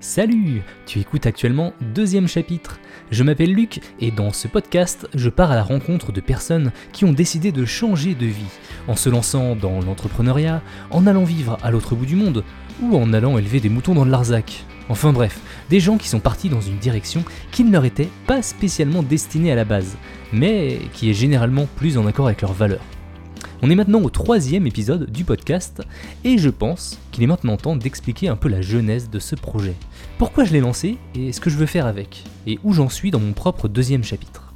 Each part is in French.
Salut Tu écoutes actuellement deuxième chapitre. Je m'appelle Luc et dans ce podcast, je pars à la rencontre de personnes qui ont décidé de changer de vie, en se lançant dans l'entrepreneuriat, en allant vivre à l'autre bout du monde, ou en allant élever des moutons dans le Larzac. Enfin bref, des gens qui sont partis dans une direction qui ne leur était pas spécialement destinée à la base, mais qui est généralement plus en accord avec leurs valeurs. On est maintenant au troisième épisode du podcast et je pense qu'il est maintenant temps d'expliquer un peu la genèse de ce projet. Pourquoi je l'ai lancé et ce que je veux faire avec, et où j'en suis dans mon propre deuxième chapitre.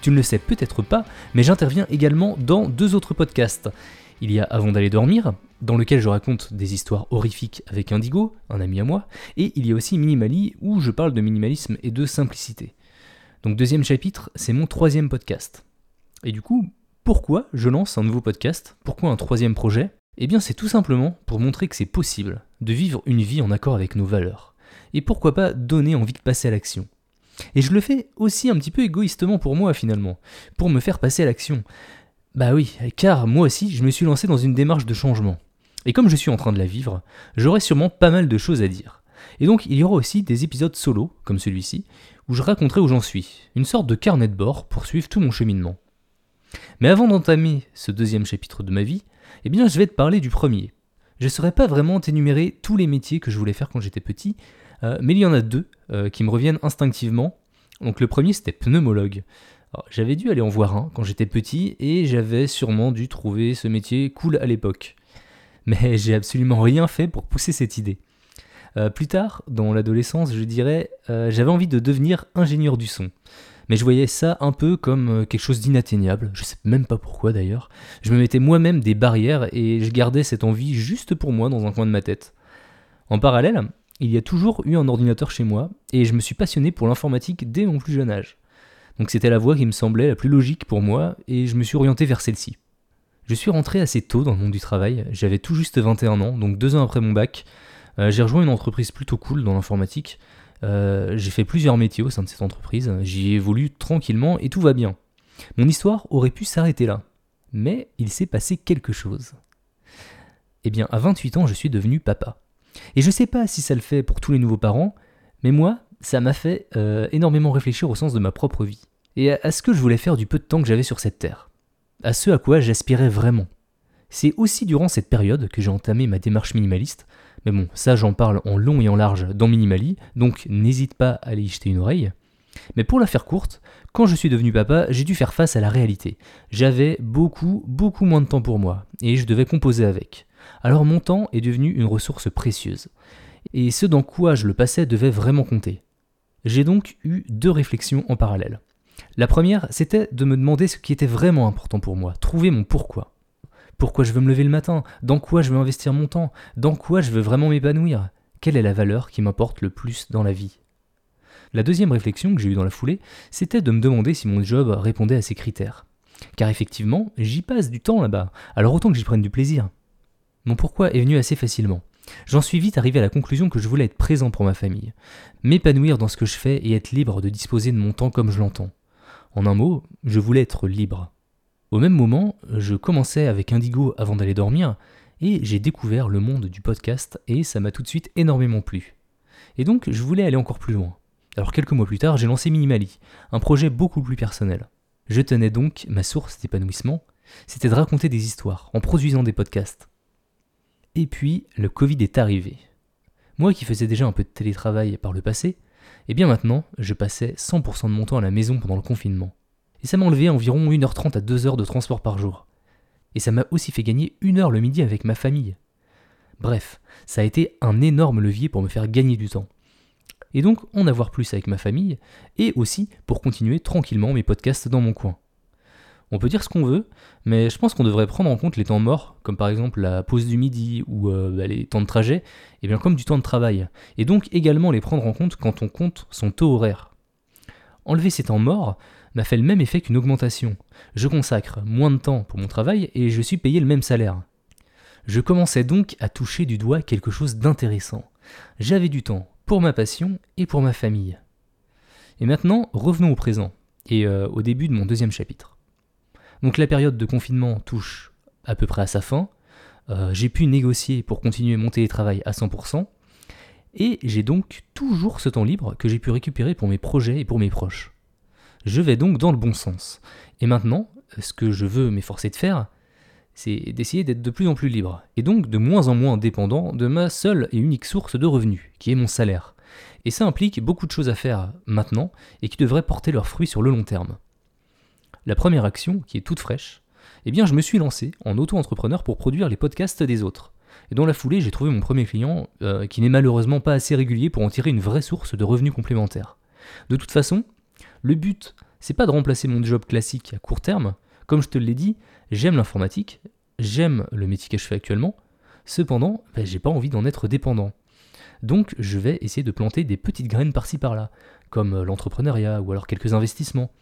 Tu ne le sais peut-être pas, mais j'interviens également dans deux autres podcasts. Il y a Avant d'aller dormir, dans lequel je raconte des histoires horrifiques avec Indigo, un ami à moi, et il y a aussi Minimali, où je parle de minimalisme et de simplicité. Donc deuxième chapitre, c'est mon troisième podcast. Et du coup, pourquoi je lance un nouveau podcast? Pourquoi un troisième projet? Eh bien c'est tout simplement pour montrer que c'est possible de vivre une vie en accord avec nos valeurs. Et pourquoi pas donner envie de passer à l'action. Et je le fais aussi un petit peu égoïstement pour moi finalement, pour me faire passer à l'action. Bah oui, car moi aussi je me suis lancé dans une démarche de changement. Et comme je suis en train de la vivre, j'aurai sûrement pas mal de choses à dire. Et donc il y aura aussi des épisodes solo, comme celui-ci, où je raconterai où j'en suis, une sorte de carnet de bord pour suivre tout mon cheminement. Mais avant d'entamer ce deuxième chapitre de ma vie, eh bien je vais te parler du premier. Je ne saurais pas vraiment t'énumérer tous les métiers que je voulais faire quand j'étais petit, euh, mais il y en a deux euh, qui me reviennent instinctivement. Donc le premier c'était pneumologue. J'avais dû aller en voir un quand j'étais petit et j'avais sûrement dû trouver ce métier cool à l'époque. Mais j'ai absolument rien fait pour pousser cette idée. Euh, plus tard, dans l'adolescence, je dirais, euh, j'avais envie de devenir ingénieur du son. Mais je voyais ça un peu comme euh, quelque chose d'inatteignable, je sais même pas pourquoi d'ailleurs. Je me mettais moi-même des barrières et je gardais cette envie juste pour moi dans un coin de ma tête. En parallèle, il y a toujours eu un ordinateur chez moi et je me suis passionné pour l'informatique dès mon plus jeune âge. Donc c'était la voie qui me semblait la plus logique pour moi et je me suis orienté vers celle-ci. Je suis rentré assez tôt dans le monde du travail, j'avais tout juste 21 ans, donc deux ans après mon bac, euh, j'ai rejoint une entreprise plutôt cool dans l'informatique. Euh, j'ai fait plusieurs métiers au sein de cette entreprise. J'y évolue tranquillement et tout va bien. Mon histoire aurait pu s'arrêter là. Mais il s'est passé quelque chose. Eh bien, à 28 ans, je suis devenu papa. Et je sais pas si ça le fait pour tous les nouveaux parents, mais moi, ça m'a fait euh, énormément réfléchir au sens de ma propre vie. Et à, ce que je voulais faire du peu de temps que j'avais sur cette terre. À ce à quoi j'aspirais vraiment. C'est aussi durant cette période que j'ai entamé ma démarche minimaliste, mais bon, ça j'en parle en long et en large dans Minimali, donc n'hésite pas à aller y jeter une oreille. Mais pour la faire courte, quand je suis devenu papa, j'ai dû faire face à la réalité. J'avais beaucoup, beaucoup moins de temps pour moi, et je devais composer avec. Alors mon temps est devenu une ressource précieuse. Et ce dans quoi je le passais devait vraiment compter. J'ai donc eu deux réflexions en parallèle. La première, c'était de me demander ce qui était vraiment important pour moi, trouver mon pourquoi. Pourquoi je veux me lever le matin? Dans quoi je veux investir mon temps? Dans quoi je veux vraiment m'épanouir? Quelle est la valeur qui m'importe le plus dans la vie? La deuxième réflexion que j'ai eue dans la foulée, c'était de me demander si mon job répondait à ces critères. Car effectivement, j'y passe du temps là-bas, alors autant que j'y prenne du plaisir. Mon pourquoi est venu assez facilement. J'en suis vite arrivé à la conclusion que je voulais être présent pour ma famille, m'épanouir dans ce que je fais et être libre de disposer de mon temps comme je l'entends. En un mot, je voulais être libre. Au même moment, je commençais avec Indigo avant d'aller dormir, et j'ai découvert le monde du podcast, et ça m'a tout de suite énormément plu. Et donc, je voulais aller encore plus loin. Alors quelques mois plus tard, j'ai lancé Minimali, un projet beaucoup plus personnel. Je tenais donc ma source d'épanouissement, c'était de raconter des histoires en produisant des podcasts. Et puis, le Covid est arrivé. Moi qui faisais déjà un peu de télétravail par le passé, et eh bien maintenant, je passais 100% de mon temps à la maison pendant le confinement. Et ça m'a enlevé environ 1h30 à 2h de transport par jour. Et ça m'a aussi fait gagner une heure le midi avec ma famille. Bref, ça a été un énorme levier pour me faire gagner du temps. Et donc en avoir plus avec ma famille, et aussi pour continuer tranquillement mes podcasts dans mon coin. On peut dire ce qu'on veut, mais je pense qu'on devrait prendre en compte les temps morts, comme par exemple la pause du midi ou euh, bah, les temps de trajet, et bien comme du temps de travail, et donc également les prendre en compte quand on compte son taux horaire. Enlever ces temps morts, m'a fait le même effet qu'une augmentation. Je consacre moins de temps pour mon travail et je suis payé le même salaire. Je commençais donc à toucher du doigt quelque chose d'intéressant. J'avais du temps pour ma passion et pour ma famille. Et maintenant, revenons au présent, et euh, au début de mon deuxième chapitre. Donc la période de confinement touche à peu près à sa fin. euh, j'ai pu négocier pour continuer mon télétravail à 100%, et j'ai donc toujours ce temps libre que j'ai pu récupérer pour mes projets et pour mes proches. Je vais donc dans le bon sens. Et maintenant, ce que je veux m'efforcer de faire, c'est d'essayer d'être de plus en plus libre, et donc de moins en moins dépendant de ma seule et unique source de revenus, qui est mon salaire. Et ça implique beaucoup de choses à faire maintenant, et qui devraient porter leurs fruits sur le long terme. La première action, qui est toute fraîche, eh bien je me suis lancé en auto-entrepreneur pour produire les podcasts des autres. Et dans la foulée, j'ai trouvé mon premier client, euh, qui n'est malheureusement pas assez régulier pour en tirer une vraie source de revenus complémentaires. De toute façon, le but, c'est pas de remplacer mon job classique à court terme. Comme je te l'ai dit, j'aime l'informatique, j'aime le métier que je fais actuellement. Cependant, ben, j'ai pas envie d'en être dépendant. Donc, je vais essayer de planter des petites graines par-ci par-là, comme l'entrepreneuriat ou alors quelques investissements.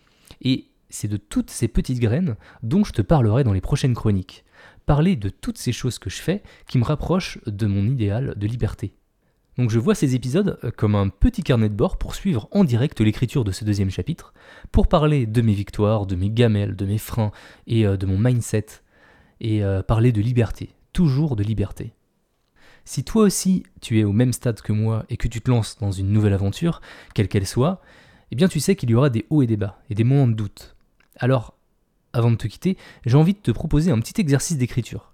Et c'est de toutes ces petites graines dont je te parlerai dans les prochaines chroniques. Parler de toutes ces choses que je fais qui me rapprochent de mon idéal de liberté. Donc je vois ces épisodes euh, comme un petit carnet de bord pour suivre en direct l'écriture de ce deuxième chapitre, pour parler de mes victoires, de mes gamelles, de mes freins et euh, de mon mindset, et euh, parler de liberté, toujours de liberté. Si toi aussi tu es au même stade que moi et que tu te lances dans une nouvelle aventure, quelle qu'elle soit, eh bien tu sais qu'il y aura des hauts et des bas, et des moments de doute. Alors, avant de te quitter, j'ai envie de te proposer un petit exercice d'écriture.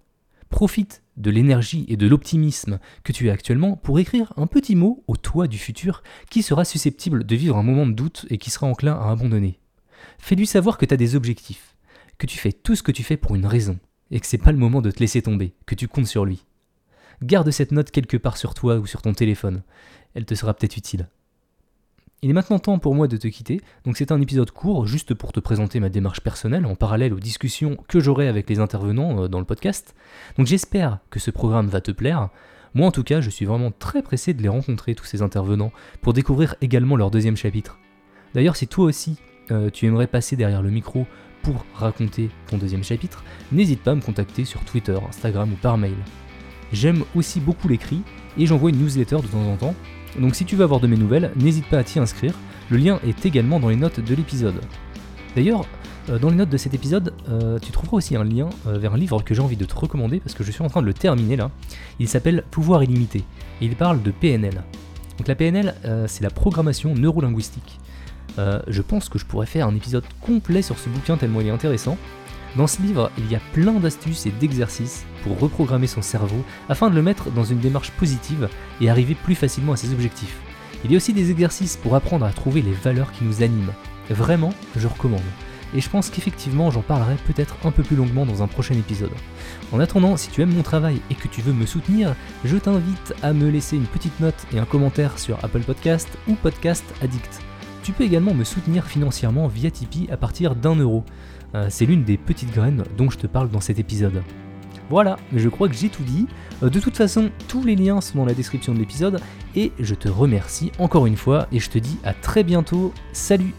Profite de l'énergie et de l'optimisme que tu as actuellement pour écrire un petit mot au toi du futur qui sera susceptible de vivre un moment de doute et qui sera enclin à abandonner. Fais-lui savoir que tu as des objectifs, que tu fais tout ce que tu fais pour une raison, et que c'est pas le moment de te laisser tomber, que tu comptes sur lui. Garde cette note quelque part sur toi ou sur ton téléphone, elle te sera peut-être utile. Il est maintenant temps pour moi de te quitter, donc c'est un épisode court juste pour te présenter ma démarche personnelle en parallèle aux discussions que j'aurai avec les intervenants euh, dans le podcast. Donc j'espère que ce programme va te plaire. Moi en tout cas, je suis vraiment très pressé de les rencontrer, tous ces intervenants, pour découvrir également leur deuxième chapitre. D'ailleurs, si toi aussi euh, tu aimerais passer derrière le micro pour raconter ton deuxième chapitre, n'hésite pas à me contacter sur Twitter, Instagram ou par mail. J'aime aussi beaucoup l'écrit et j'envoie une newsletter de temps en temps donc si tu veux avoir de mes nouvelles, n'hésite pas à t'y inscrire, le lien est également dans les notes de l'épisode. D'ailleurs, euh, dans les notes de cet épisode, euh, tu trouveras aussi un lien euh, vers un livre que j'ai envie de te recommander parce que je suis en train de le terminer là. Il s'appelle Pouvoir illimité et il parle de PNL. Donc la PNL, c'est la programmation neurolinguistique. je pense que je pourrais faire un épisode complet sur ce bouquin tellement il est intéressant. Dans ce livre, il y a plein d'astuces et d'exercices pour reprogrammer son cerveau afin de le mettre dans une démarche positive et arriver plus facilement à ses objectifs. Il y a aussi des exercices pour apprendre à trouver les valeurs qui nous animent. Vraiment, je recommande. Et je pense qu'effectivement, j'en parlerai peut-être un peu plus longuement dans un prochain épisode. En attendant, si tu aimes mon travail et que tu veux me soutenir, je t'invite à me laisser une petite note et un commentaire sur Apple Podcast ou Podcast Addict. Tu peux également me soutenir financièrement via Tipeee à partir d'un euro. Euh, c'est l'une des petites graines dont je te parle dans cet épisode. Voilà, je crois que j'ai tout dit. Euh, de toute façon, tous les liens sont dans la description de l'épisode et je te remercie encore une fois et je te dis à très bientôt. Salut